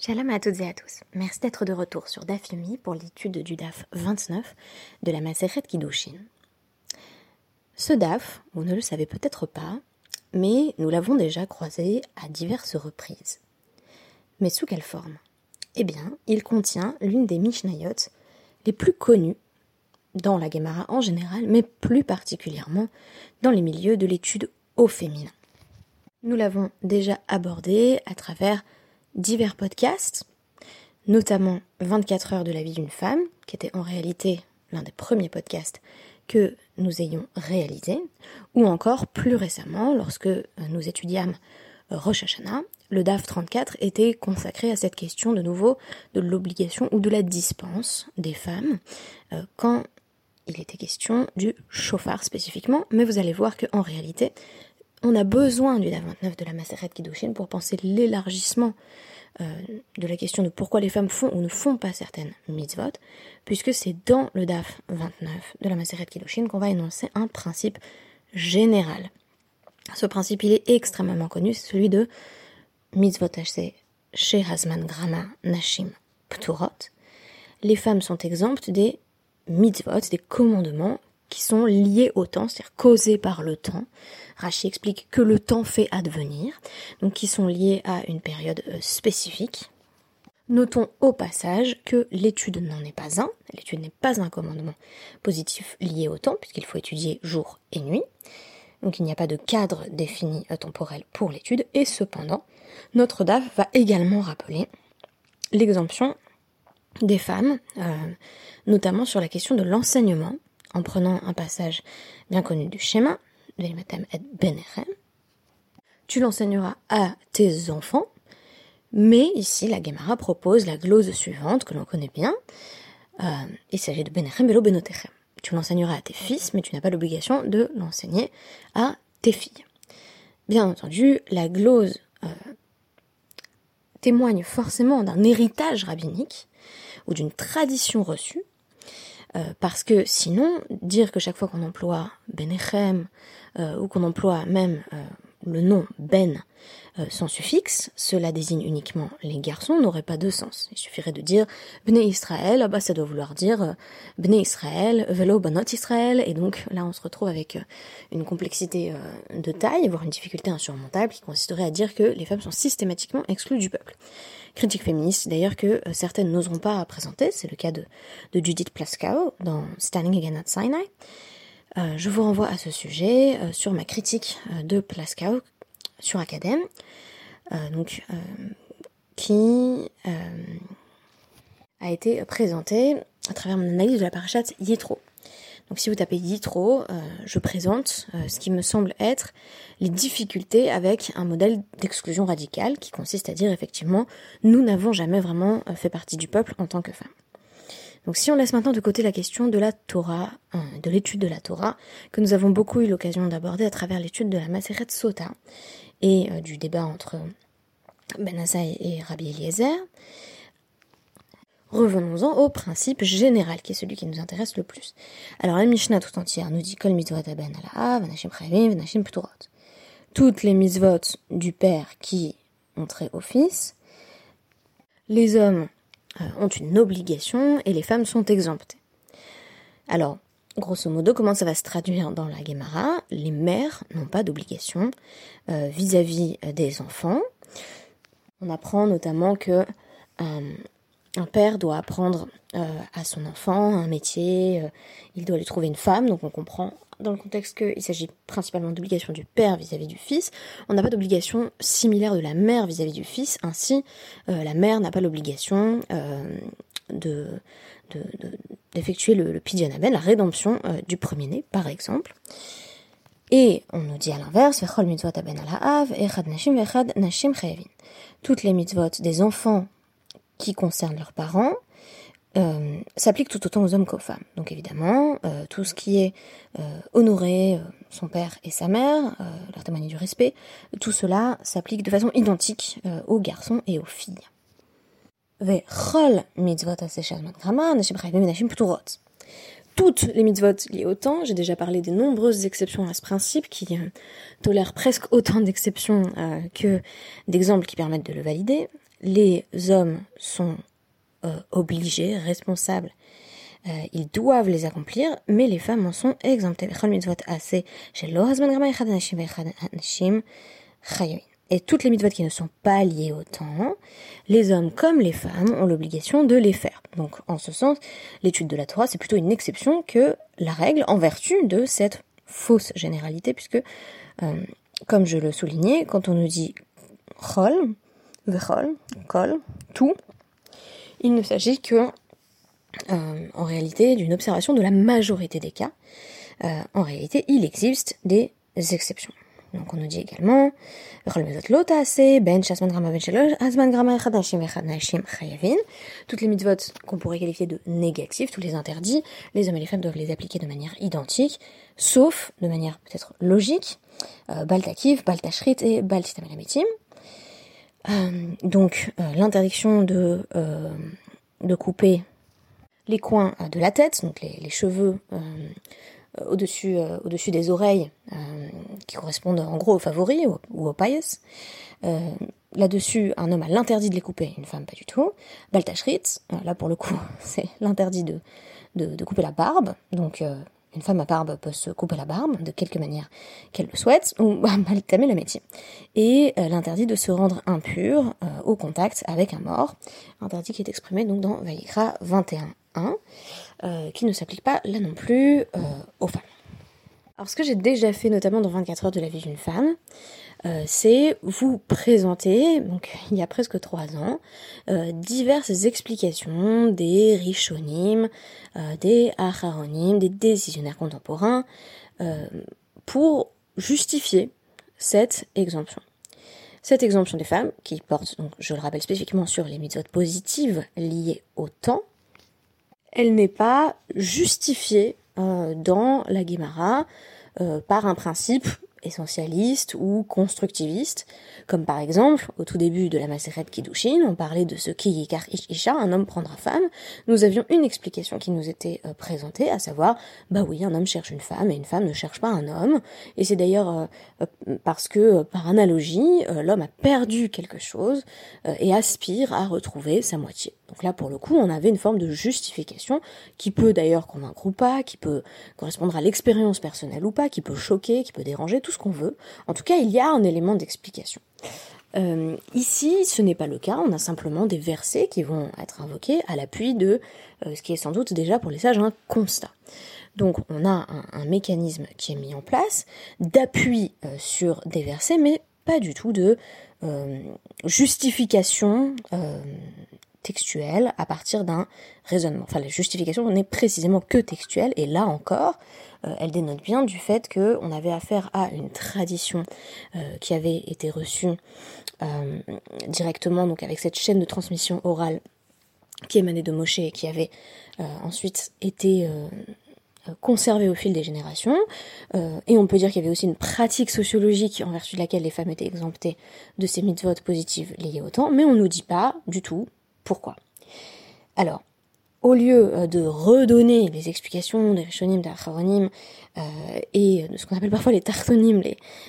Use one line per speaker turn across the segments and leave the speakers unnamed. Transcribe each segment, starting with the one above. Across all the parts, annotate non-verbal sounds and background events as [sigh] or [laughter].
Shalom à toutes et à tous. Merci d'être de retour sur DAF pour l'étude du DAF 29 de la Maseret Kiddushin. Ce DAF, vous ne le savez peut-être pas, mais nous l'avons déjà croisé à diverses reprises. Mais sous quelle forme? Eh bien, il contient l'une des Mishnayot les plus connues dans la Gemara en général, mais plus particulièrement dans les milieux de l'étude au féminin. Nous l'avons déjà abordé à travers divers podcasts, notamment 24 heures de la vie d'une femme, qui était en réalité l'un des premiers podcasts que nous ayons réalisé, ou encore plus récemment, lorsque nous étudiâmes Rosh Hashanah, le DAF 34 était consacré à cette question de nouveau de l'obligation ou de la dispense des femmes euh, quand il était question du chauffard spécifiquement, mais vous allez voir qu'en réalité, on a besoin du DAF 29 de la Maseret Kiddushin pour penser l'élargissement euh, de la question de pourquoi les femmes font ou ne font pas certaines mitzvot, puisque c'est dans le DAF 29 de la Maseret Kiddushin qu'on va énoncer un principe général. Ce principe, il est extrêmement connu, c'est celui de mitzvot chez Hazman Grama Nashim Pturot. Les femmes sont exemptes des mitzvot, des commandements qui sont liés au temps, c'est-à-dire causés par le temps. Rachi explique que le temps fait advenir, donc qui sont liés à une période euh, spécifique. Notons au passage que l'étude n'en est pas un, l'étude n'est pas un commandement positif lié au temps, puisqu'il faut étudier jour et nuit. Donc il n'y a pas de cadre défini euh, temporel pour l'étude, et cependant, notre DAF va également rappeler l'exemption des femmes, euh, notamment sur la question de l'enseignement, en prenant un passage bien connu du schéma, et Benerem. Tu l'enseigneras à tes enfants, mais ici la Gemara propose la glose suivante que l'on connaît bien. Euh, il s'agit de Benerem Velo Benotechem. Tu l'enseigneras à tes fils, mais tu n'as pas l'obligation de l'enseigner à tes filles. Bien entendu, la glose euh, témoigne forcément d'un héritage rabbinique ou d'une tradition reçue, euh, parce que sinon, dire que chaque fois qu'on emploie Benechem euh, ou qu'on emploie même euh, le nom Ben sans suffixe, cela désigne uniquement les garçons, n'aurait pas de sens. Il suffirait de dire Bnei Israël, ah bah ça doit vouloir dire Bnei Israël, Velo Banot Israël, et donc là on se retrouve avec une complexité de taille, voire une difficulté insurmontable qui consisterait à dire que les femmes sont systématiquement exclues du peuple critique féministe d'ailleurs que euh, certaines n'oseront pas présenter, c'est le cas de, Judith Plaskow dans Standing Again at Sinai. Euh, je vous renvoie à ce sujet euh, sur ma critique de Plaskow sur Academ, qui a été présentée à travers mon analyse de la parachat Yitro. Donc si vous tapez Yitro, euh, je présente euh, ce qui me semble être les difficultés avec un modèle d'exclusion radicale qui consiste à dire effectivement nous n'avons jamais vraiment euh, fait partie du peuple en tant que femmes. Donc si on laisse maintenant de côté la question de la Torah, de l'étude de la Torah, que nous avons beaucoup eu l'occasion d'aborder à travers l'étude de la Maseret Sota et du débat entre Ben et Rabbi Eliezer, Revenons-en au principe général, qui est celui qui nous intéresse le plus. Alors la Mishnah tout entière nous dit Kol mitzvot ben vanashim vanashim. Toutes les mitzvot du père qui ont trait au fils, les hommes euh, ont une obligation et les femmes sont exemptées. Alors, grosso modo, comment ça va se traduire dans la Gemara Les mères n'ont pas d'obligation euh, vis-à-vis des enfants. On apprend notamment que euh, un père doit apprendre euh, à son enfant un métier, euh, il doit lui trouver une femme, donc on comprend dans le contexte qu'il s'agit principalement d'obligation du père vis-à-vis du fils. On n'a pas d'obligation similaire de la mère vis-à-vis du fils, ainsi euh, la mère n'a pas l'obligation de, d'effectuer le, le la rédemption du premier-né, par exemple. Et on nous dit à l'inverse, toutes les mitzvot des enfants qui concernent leurs parents euh, s'applique tout autant aux hommes qu'aux femmes. Donc évidemment, euh, tout ce qui est euh, honorer son père et sa mère, leur témoigner du respect, tout cela s'applique de façon identique aux garçons et aux filles. Toutes les mitzvot liées au temps, j'ai déjà parlé des nombreuses exceptions à ce principe qui tolèrent presque autant d'exceptions que d'exemples qui permettent de le valider. les hommes sont obligés, responsables ils doivent les accomplir, mais les femmes en sont exemptées. Et toutes les mitzvot qui ne sont pas liées au temps, les hommes comme les femmes ont l'obligation de les faire. Donc, en ce sens, l'étude de la Torah, c'est plutôt une exception que la règle en vertu de cette fausse généralité, puisque, euh, comme je le soulignais, quand on nous dit chol, vechol, kol, tout, il ne s'agit que, euh, en réalité, d'une observation de la majorité des cas. Euh, en réalité, il existe des exceptions. Donc on nous dit également, toutes les mitzvot qu'on pourrait qualifier de négatives, tous les interdits, les hommes et les femmes doivent les appliquer de manière identique, sauf de manière peut-être logique, euh, baltakif, baltashrit et baltitamelametim. Euh, donc euh, l'interdiction de, de couper les coins de la tête, donc les, cheveux euh, au-dessus euh, au-dessus des oreilles euh, qui correspondent en gros aux favoris ou, aux pailles. Là-dessus, un homme a l'interdit de les couper, une femme pas du tout. Baltashrit, là pour le coup, [laughs] c'est l'interdit de, de, couper la barbe. Donc une femme à barbe peut se couper la barbe de quelque manière qu'elle le souhaite, ou [laughs] baltamer la métier. Et l'interdit de se rendre impur au contact avec un mort, interdit qui est exprimé donc dans Vaïkra 21.1. Euh, qui ne s'applique pas là non plus euh, aux femmes. Alors ce que j'ai déjà fait notamment dans 24 heures de la vie d'une femme, euh, c'est vous présenter, donc il y a presque trois ans, diverses explications des richonymes, des acharonymes, des décisionnaires contemporains, pour justifier cette exemption. Cette exemption des femmes, qui porte, donc, je le rappelle spécifiquement sur les méthodes positives liées au temps, elle n'est pas justifiée euh, dans la Guémara euh, par un principe essentialiste ou constructiviste, comme par exemple, au tout début de la Maseret Kiddushin, on parlait de ce qui yikar isha, un homme prendra femme, nous avions une explication qui nous était euh, présentée, à savoir, bah oui, un homme cherche une femme et une femme ne cherche pas un homme, et c'est d'ailleurs euh, euh, parce que, par analogie, l'homme a perdu quelque chose et aspire à retrouver sa moitié. Donc là, pour le coup, on avait une forme de justification qui peut d'ailleurs convaincre ou pas, qui peut correspondre à l'expérience personnelle ou pas, qui peut choquer, qui peut déranger, tout ce qu'on veut. En tout cas, il y a un élément d'explication. Euh, ici, ce n'est pas le cas, on a simplement des versets qui vont être invoqués à l'appui de euh, ce qui est sans doute déjà pour les sages un constat. Donc on a un, mécanisme qui est mis en place d'appui euh, sur des versets, mais pas du tout de justification textuelle à partir d'un raisonnement. Enfin, la justification n'est précisément que textuelle, et là encore, euh, elle dénote bien du fait qu'on avait affaire à une tradition euh, qui avait été reçue euh, directement, donc avec cette chaîne de transmission orale qui émanait de Moshe et qui avait ensuite été conservée au fil des générations. et on peut dire qu'il y avait aussi une pratique sociologique en vertu de laquelle les femmes étaient exemptées de ces mitzvot positives liées au temps, mais on ne nous dit pas du tout pourquoi? Alors, au lieu euh, de redonner les explications des Rishonim, des Acharonim euh, et de ce qu'on appelle parfois les Tartonymes,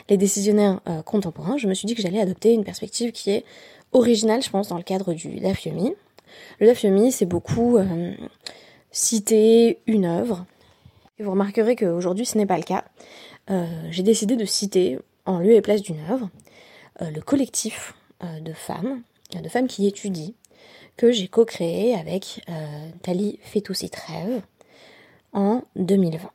les, décisionnaires euh, contemporains, je me suis dit que j'allais adopter une perspective qui est originale, je pense, dans le cadre du Daf Le Daf c'est beaucoup citer une œuvre. Et vous remarquerez qu'aujourd'hui, ce n'est pas le cas. J'ai décidé de citer, en lieu et place d'une œuvre, le collectif de femmes, de femmes qui étudient que j'ai co-créé avec euh, Tali Fetoussi en 2020.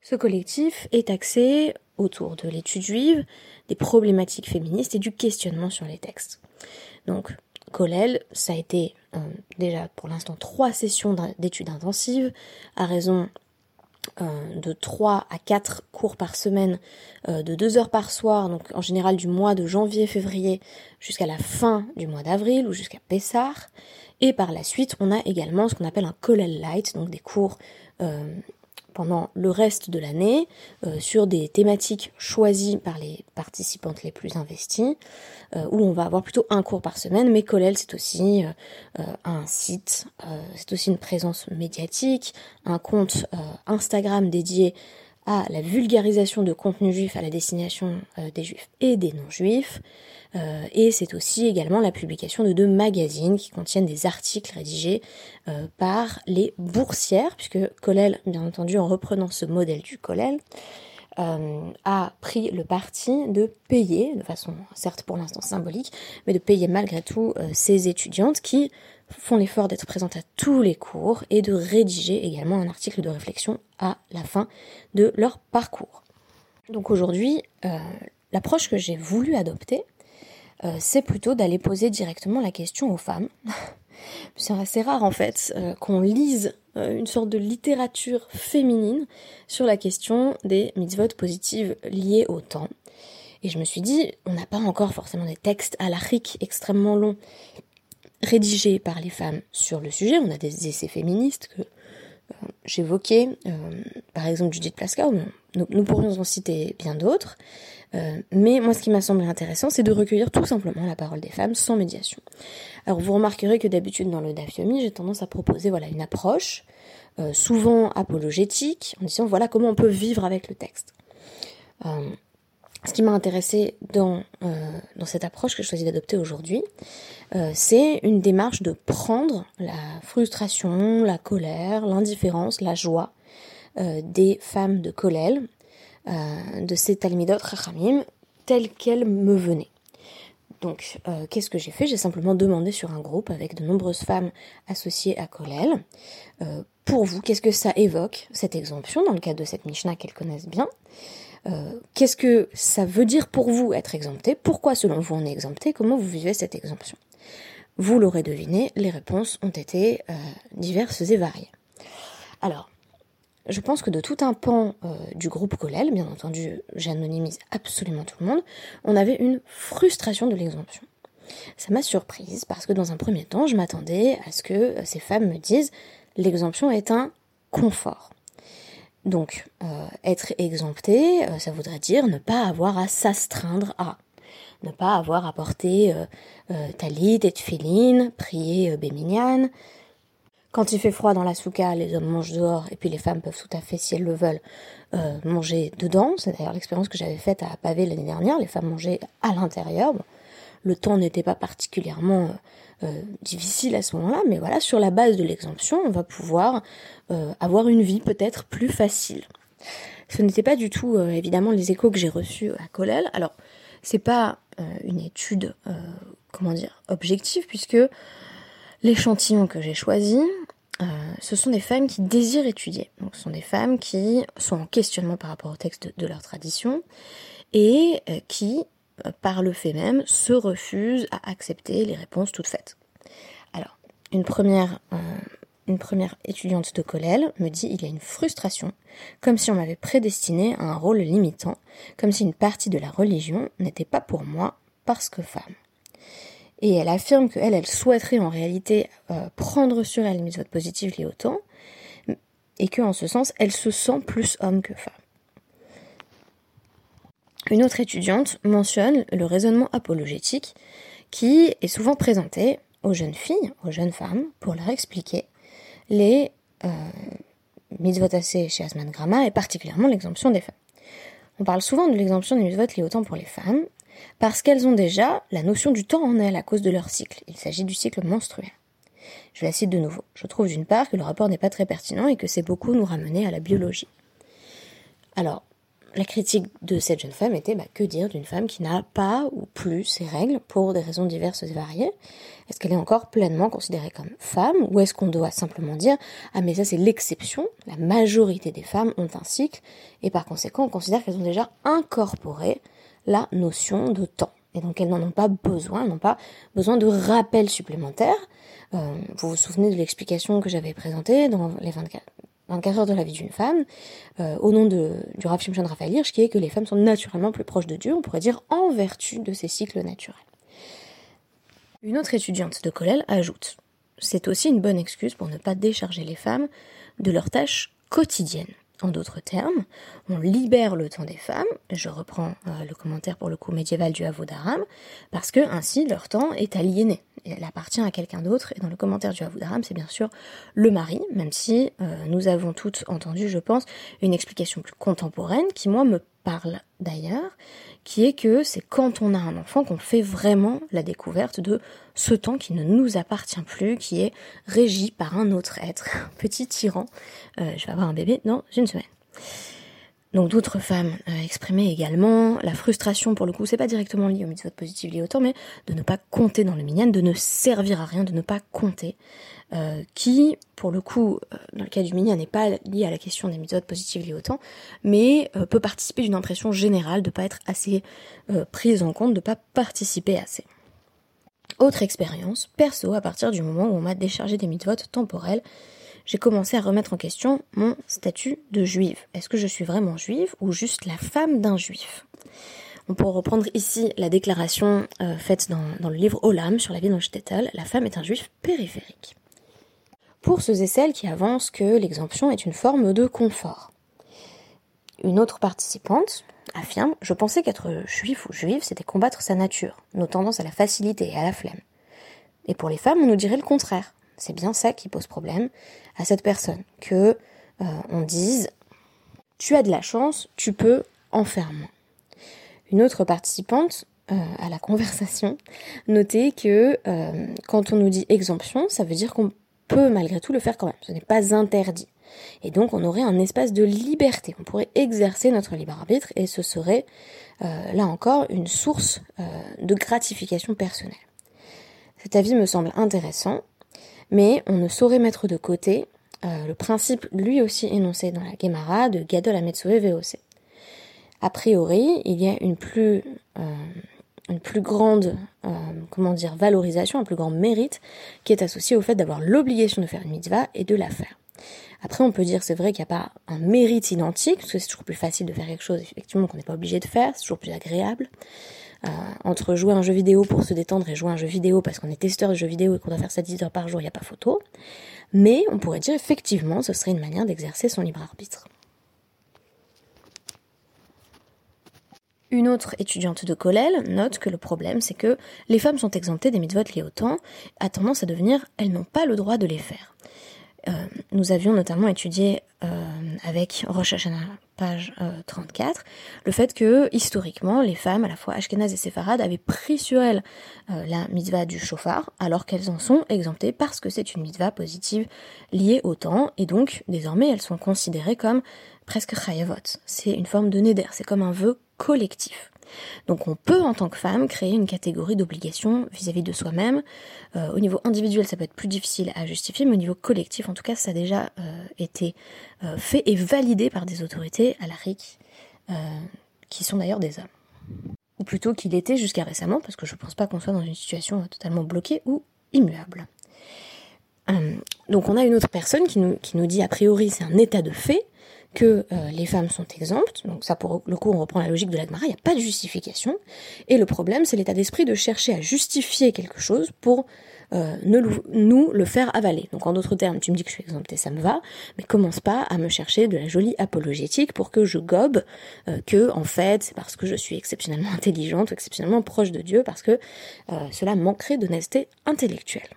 Ce collectif est axé autour de l'étude juive, des problématiques féministes et du questionnement sur les textes. Donc, Colel, ça a été euh, déjà pour l'instant trois sessions d'études intensives, à raison de 3 à 4 cours par semaine, euh, de 2 heures par soir, donc en général du mois de janvier-février jusqu'à la fin du mois d'avril ou jusqu'à Pessar. Et par la suite, on a également ce qu'on appelle un Kollel Light, donc des cours euh, pendant le reste de l'année euh, sur des thématiques choisies par les participantes les plus investies, euh, où on va avoir plutôt un cours par semaine, mais Colel c'est aussi euh, un site, c'est aussi une présence médiatique, un compte Instagram dédié à la vulgarisation de contenus juifs à la destination des juifs et des non-juifs, euh, et c'est aussi également la publication de deux magazines qui contiennent des articles rédigés euh, par les boursières, puisque Colel, bien entendu, en reprenant ce modèle du Colel, euh, a pris le parti de payer, de façon certes pour l'instant symbolique, mais de payer malgré tout ces étudiantes qui font l'effort d'être présentes à tous les cours et de rédiger également un article de réflexion à la fin de leur parcours. Donc aujourd'hui, l'approche que j'ai voulu adopter, euh, c'est plutôt d'aller poser directement la question aux femmes. [laughs] c'est assez rare en fait euh, qu'on lise euh, une sorte de littérature féminine sur la question des mitzvot positives liées au temps. Et je me suis dit, on n'a pas encore forcément des textes à extrêmement longs rédigés par les femmes sur le sujet. On a des essais féministes que j'évoquais, par exemple Judith Plaska, nous, nous pourrions en citer bien d'autres. Euh, mais moi, ce qui m'a semblé intéressant, c'est de recueillir tout simplement la parole des femmes sans médiation. Alors, vous remarquerez que d'habitude, dans le Dafyomi, j'ai tendance à proposer voilà une approche, euh, souvent apologétique, en disant voilà comment on peut vivre avec le texte. Euh, ce qui m'a intéressé dans, dans cette approche que je choisis d'adopter aujourd'hui, c'est une démarche de prendre la frustration, la colère, l'indifférence, la joie des femmes de Kolel euh, de ces Talmidot Rachamim telles qu'elles me venaient. Donc, euh, qu'est-ce que j'ai fait? J'ai simplement demandé sur un groupe avec de nombreuses femmes associées à Kolel, euh, pour vous, qu'est-ce que ça évoque, cette exemption, dans le cadre de cette Mishnah qu'elles connaissent bien? Qu'est-ce que ça veut dire pour vous être exempté? Pourquoi, selon vous, on est exempté? Comment vous vivez cette exemption? Vous l'aurez deviné, les réponses ont été diverses et variées. Alors, je pense que de tout un pan euh, du groupe Colel, bien entendu, j'anonymise absolument tout le monde, on avait une frustration de l'exemption. Ça m'a surprise parce que dans un premier temps, je m'attendais à ce que euh, ces femmes me disent l'exemption est un confort. Donc, euh, être exempté, ça voudrait dire ne pas avoir à s'astreindre à, ne pas avoir à porter talit et tfiline, prier béminiane, quand il fait froid dans la souka, les hommes mangent dehors et puis les femmes peuvent tout à fait, si elles le veulent, euh, manger dedans. C'est d'ailleurs l'expérience que j'avais faite à Pavé l'année dernière. Les femmes mangeaient à l'intérieur. le temps n'était pas particulièrement euh, euh, difficile à ce moment-là, mais voilà, sur la base de l'exemption, on va pouvoir avoir une vie peut-être plus facile. Ce n'était pas du tout, évidemment, les échos que j'ai reçus à Colel. Alors, c'est pas une étude, comment dire, objective, puisque L'échantillon que j'ai choisi, euh, ce sont des femmes qui désirent étudier. Donc, ce sont des femmes qui sont en questionnement par rapport au texte de, leur tradition et euh, qui, euh, par le fait même, se refusent à accepter les réponses toutes faites. Alors, une première, une première étudiante de Colel me dit il y a une frustration, comme si on m'avait prédestiné à un rôle limitant, comme si une partie de la religion n'était pas pour moi parce que femme. Et elle affirme qu'elle, elle souhaiterait en réalité euh, prendre sur elle une vote positive liée au temps, et qu'en ce sens, elle se sent plus homme que femme. Une autre étudiante mentionne le raisonnement apologétique qui est souvent présenté aux jeunes filles, aux jeunes femmes, pour leur expliquer les euh, mitzvot chez Asman Grama et particulièrement l'exemption des femmes. On parle souvent de l'exemption des mitzvot liées au temps pour les femmes, parce qu'elles ont déjà la notion du temps en elles à cause de leur cycle. Il s'agit du cycle menstruel. Je la cite de nouveau. Je trouve d'une part que le rapport n'est pas très pertinent et que c'est beaucoup nous ramener à la biologie. Alors, la critique de cette jeune femme était bah, que dire d'une femme qui n'a pas ou plus ses règles pour des raisons diverses et variées? Est-ce qu'elle est encore pleinement considérée comme femme ou est-ce qu'on doit simplement dire ah mais ça c'est l'exception, la majorité des femmes ont un cycle et par conséquent on considère qu'elles ont déjà incorporé la notion de temps. Et donc elles n'en ont pas besoin, n'ont pas besoin de rappel supplémentaire. Euh, vous vous souvenez de l'explication que j'avais présentée dans les 24, 24 heures de la vie d'une femme, euh, au nom de, du Rav Shimshon Raphaël qui est que les femmes sont naturellement plus proches de Dieu, on pourrait dire en vertu de ces cycles naturels. Une autre étudiante de Kollel ajoute c'est aussi une bonne excuse pour ne pas décharger les femmes de leurs tâches quotidiennes. En d'autres termes, on libère le temps des femmes, je reprends euh, le commentaire pour le coup médiéval du Avodaram, parce que ainsi leur temps est aliéné, elle appartient à quelqu'un d'autre, et dans le commentaire du Avodaram, c'est bien sûr le mari, même si euh, nous avons toutes entendu, je pense, une explication plus contemporaine qui, moi, me parle d'ailleurs, qui est que c'est quand on a un enfant qu'on fait vraiment la découverte de ce temps qui ne nous appartient plus, qui est régi par un autre être, [laughs] un petit tyran. Euh, je vais avoir un bébé dans une semaine. Donc d'autres femmes euh, exprimaient également la frustration, pour le coup, c'est pas directement lié au mitzvot positif lié au temps, mais de ne pas compter dans le minyan, de ne servir à rien, de ne pas compter, euh, qui, pour le coup, euh, dans le cas du minyan, n'est pas lié à la question des mitzvot positifs liés au temps, mais peut participer d'une impression générale de pas être assez prise en compte, de pas participer assez. Autre expérience, perso, à partir du moment où on m'a déchargé des mitzvot temporels, j'ai commencé à remettre en question mon statut de juive. Est-ce que je suis vraiment juive ou juste la femme d'un juif? On peut reprendre ici la déclaration euh, faite dans, le livre Olam sur la vie dans Shtetl, la femme est un juif périphérique. Pour ceux et celles qui avancent que l'exemption est une forme de confort. Une autre participante affirme Je pensais qu'être juif ou juive, c'était combattre sa nature, nos tendances à la facilité et à la flemme. Et pour les femmes, on nous dirait le contraire. C'est bien ça qui pose problème à cette personne, que euh, on dise tu as de la chance, tu peux en faire moins. Une autre participante euh, à la conversation notait que euh, quand on nous dit exemption, ça veut dire qu'on peut malgré tout le faire quand même. Ce n'est pas interdit. Et donc on aurait un espace de liberté. On pourrait exercer notre libre arbitre et ce serait là encore une source de gratification personnelle. Cet avis me semble intéressant mais on ne saurait mettre de côté euh, le principe lui aussi énoncé dans la Gemara de Gadol Ametsoe VOC. A priori, il y a une plus, euh, une plus grande euh, comment dire, valorisation, un plus grand mérite qui est associé au fait d'avoir l'obligation de faire une mitzvah et de la faire. Après, on peut dire, c'est vrai qu'il n'y a pas un mérite identique, parce que c'est toujours plus facile de faire quelque chose, effectivement, qu'on n'est pas obligé de faire, c'est toujours plus agréable. Euh, entre jouer un jeu vidéo pour se détendre et jouer un jeu vidéo parce qu'on est testeur de jeux vidéo et qu'on doit faire ça 10 heures par jour, il n'y a pas photo. Mais on pourrait dire effectivement, ce serait une manière d'exercer son libre arbitre. Une autre étudiante de Colel note que le problème, c'est que les femmes sont exemptées des mitzvot liés au temps, a tendance à devenir elles n'ont pas le droit de les faire. Euh, nous avions notamment étudié euh, avec Rosh Hashanah, page 34, euh, le fait que historiquement les femmes, à la fois ashkénazes et séfarades, avaient pris sur elles la mitzvah du chauffard, alors qu'elles en sont exemptées parce que c'est une mitzvah positive liée au temps, et donc désormais elles sont considérées comme presque chayavot. C'est une forme de neder, c'est comme un vœu collectif. Donc on peut en tant que femme créer une catégorie d'obligation vis-à-vis de soi-même. Euh, au niveau individuel, ça peut être plus difficile à justifier, mais au niveau collectif, en tout cas, ça a déjà euh, été euh, fait et validé par des autorités à la RIC, qui sont d'ailleurs des hommes. Ou plutôt qu'il était jusqu'à récemment, parce que je ne pense pas qu'on soit dans une situation totalement bloquée ou immuable. donc on a une autre personne qui nous dit a priori c'est un état de fait, que euh, les femmes sont exemptes, donc ça pour le coup on reprend la logique de l'Agmara, il n'y a pas de justification, et le problème c'est l'état d'esprit de chercher à justifier quelque chose pour euh, ne nous le faire avaler. Donc en d'autres termes, tu me dis que je suis exemptée, ça me va, mais commence pas à me chercher de la jolie apologétique pour que je gobe euh, que en fait c'est parce que je suis exceptionnellement [laughs] intelligente ou exceptionnellement proche de Dieu, parce que cela manquerait d'honnêteté intellectuelle.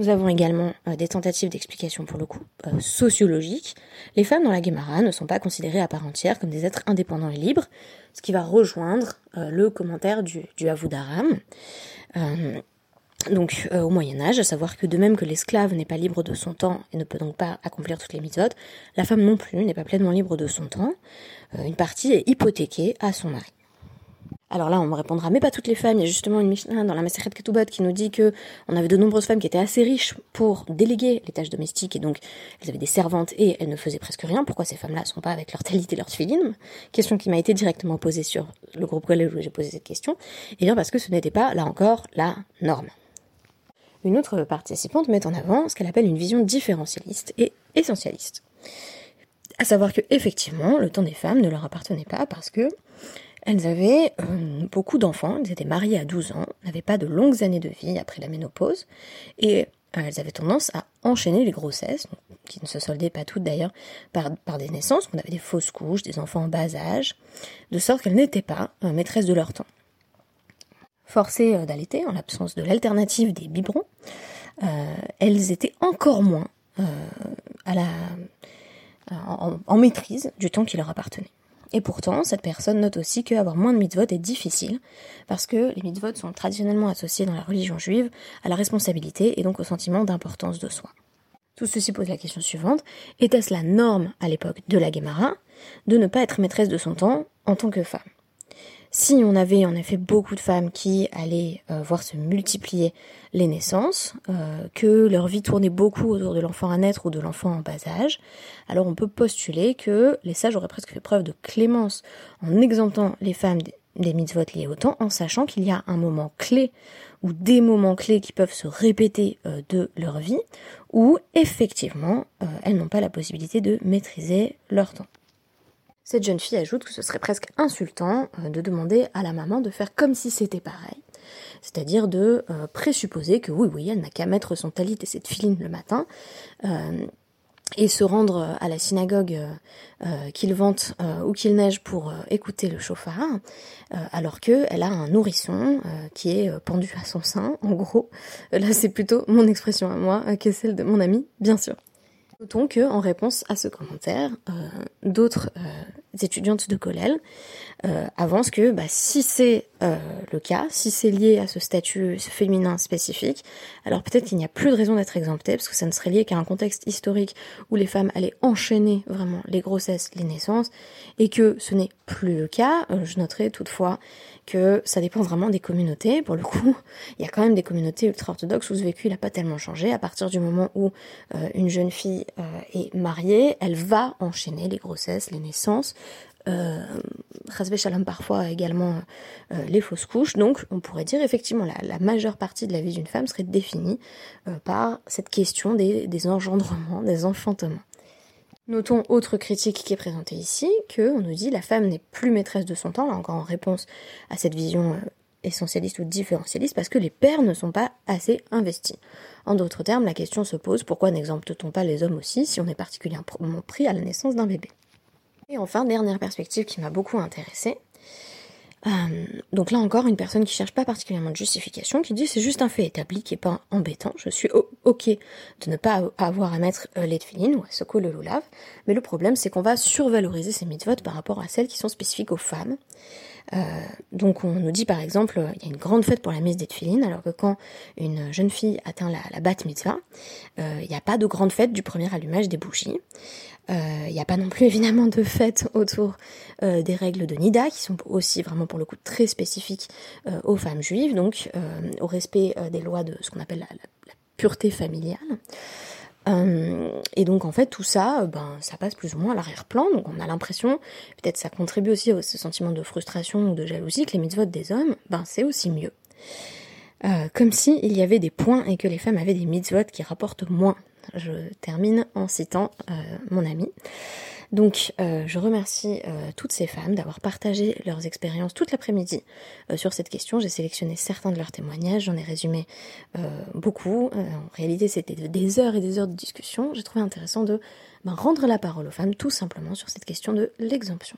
Nous avons également euh, des tentatives d'explication pour le coup euh, sociologiques. Les femmes dans la Guémara ne sont pas considérées à part entière comme des êtres indépendants et libres, ce qui va rejoindre euh, le commentaire du, du donc au Moyen Âge, à savoir que de même que l'esclave n'est pas libre de son temps et ne peut donc pas accomplir toutes les méthodes, la femme non plus n'est pas pleinement libre de son temps. une partie est hypothéquée à son mari. Alors là, on me répondra, mais pas toutes les femmes. Il y a justement une Mishnah dans la Maseret Ketubot qui nous dit que on avait de nombreuses femmes qui étaient assez riches pour déléguer les tâches domestiques et donc elles avaient des servantes et elles ne faisaient presque rien. Pourquoi ces femmes-là sont pas avec leur talit et leur tfilim Question qui m'a été directement posée sur le groupe collège où j'ai posé cette question. Eh bien parce que ce n'était pas, là encore, la norme. Une autre participante met en avant ce qu'elle appelle une vision différentialiste et essentialiste. À savoir que, effectivement, le temps des femmes ne leur appartenait pas parce que elles avaient euh, beaucoup d'enfants, elles étaient mariées à 12 ans, n'avaient pas de longues années de vie après la ménopause, et elles avaient tendance à enchaîner les grossesses, qui ne se soldaient pas toutes d'ailleurs par, des naissances, on avait des fausses couches, des enfants en bas âge, de sorte qu'elles n'étaient pas maîtresses de leur temps. Forcées d'allaiter, en l'absence de l'alternative des biberons, elles étaient encore moins en maîtrise du temps qui leur appartenait. Et pourtant, cette personne note aussi qu'avoir moins de mitzvot est difficile, parce que les mitzvot sont traditionnellement associés dans la religion juive à la responsabilité et donc au sentiment d'importance de soi. Tout ceci pose la question suivante, était-ce la norme à l'époque de la Guémara de ne pas être maîtresse de son temps en tant que femme? Si on avait en effet beaucoup de femmes qui allaient euh, voir se multiplier les naissances, euh, que leur vie tournait beaucoup autour de l'enfant à naître ou de l'enfant en bas âge, alors on peut postuler que les sages auraient presque fait preuve de clémence en exemptant les femmes des, mitzvot liés au temps, en sachant qu'il y a un moment clé ou des moments clés qui peuvent se répéter euh, de leur vie, où effectivement elles n'ont pas la possibilité de maîtriser leur temps. Cette jeune fille ajoute que ce serait presque insultant euh, de demander à la maman de faire comme si c'était pareil. C'est-à-dire de euh, présupposer que oui, oui, elle n'a qu'à mettre son talit et cette filine le matin, euh, et se rendre à la synagogue qu'il vente ou qu'il neige pour écouter le chauffard, alors qu'elle a un nourrisson qui est pendu à son sein, en gros. Là, c'est plutôt mon expression à moi que celle de mon ami, bien sûr. Notons que, réponse à ce commentaire, d'autres étudiantes de Colel euh, avancent que bah, si c'est euh, le cas, si c'est lié à ce statut féminin spécifique, alors peut-être qu'il n'y a plus de raison d'être exempté, parce que ça ne serait lié qu'à un contexte historique où les femmes allaient enchaîner vraiment les grossesses, les naissances, et que ce n'est plus le cas. Euh, je noterai toutefois que ça dépend vraiment des communautés. Pour le coup, [laughs] il y a quand même des communautés ultra-orthodoxes où ce vécu n'a pas tellement changé. À partir du moment où euh, une jeune fille euh, est mariée, elle va enchaîner les grossesses, les naissances, euh, parfois également euh, les fausses couches. Donc on pourrait dire effectivement la, majeure partie de la vie d'une femme serait définie euh, par cette question des, des engendrements, des enfantements. Notons autre critique qui est présentée ici, que on nous dit la femme n'est plus maîtresse de son temps, là encore en réponse à cette vision euh, essentialiste ou différentialiste, parce que les pères ne sont pas assez investis. En d'autres termes, la question se pose pourquoi n'exempte-t-on pas les hommes aussi si on est particulièrement pris à la naissance d'un bébé? Et enfin, dernière perspective qui m'a beaucoup intéressée. Euh, donc là encore, une personne qui cherche pas particulièrement de justification, qui dit c'est juste un fait établi qui est pas embêtant. Je suis ok de ne pas avoir à mettre euh, les tefilines ou à ce le loulav, mais le problème c'est qu'on va survaloriser ces mitzvot par rapport à celles qui sont spécifiques aux femmes. Euh, donc on nous dit par exemple, il y a une grande fête pour la mise des tefilines, alors que quand une jeune fille atteint la, la bat mitzvah, il n'y a pas de grande fête du premier allumage des bougies. Il euh, n'y a pas non plus évidemment de fête autour euh, des règles de Nida, qui sont aussi vraiment pour le coup très spécifiques euh, aux femmes juives, donc au respect des lois de ce qu'on appelle la, pureté familiale. et donc en fait tout ça, ben ça passe plus ou moins à l'arrière-plan. Donc on a l'impression, peut-être ça contribue aussi ce sentiment de frustration ou de jalousie que les mitzvot des hommes, ben c'est aussi mieux. comme si y avait des points et que les femmes avaient des mitzvot qui rapportent moins je termine en citant euh, mon ami. Donc euh, je remercie euh, toutes ces femmes d'avoir partagé leurs expériences toute l'après-midi sur cette question. J'ai sélectionné certains de leurs témoignages, j'en ai résumé beaucoup. en réalité c'était des heures et des heures de discussion. J'ai trouvé intéressant de ben, rendre la parole aux femmes tout simplement sur cette question de l'exemption.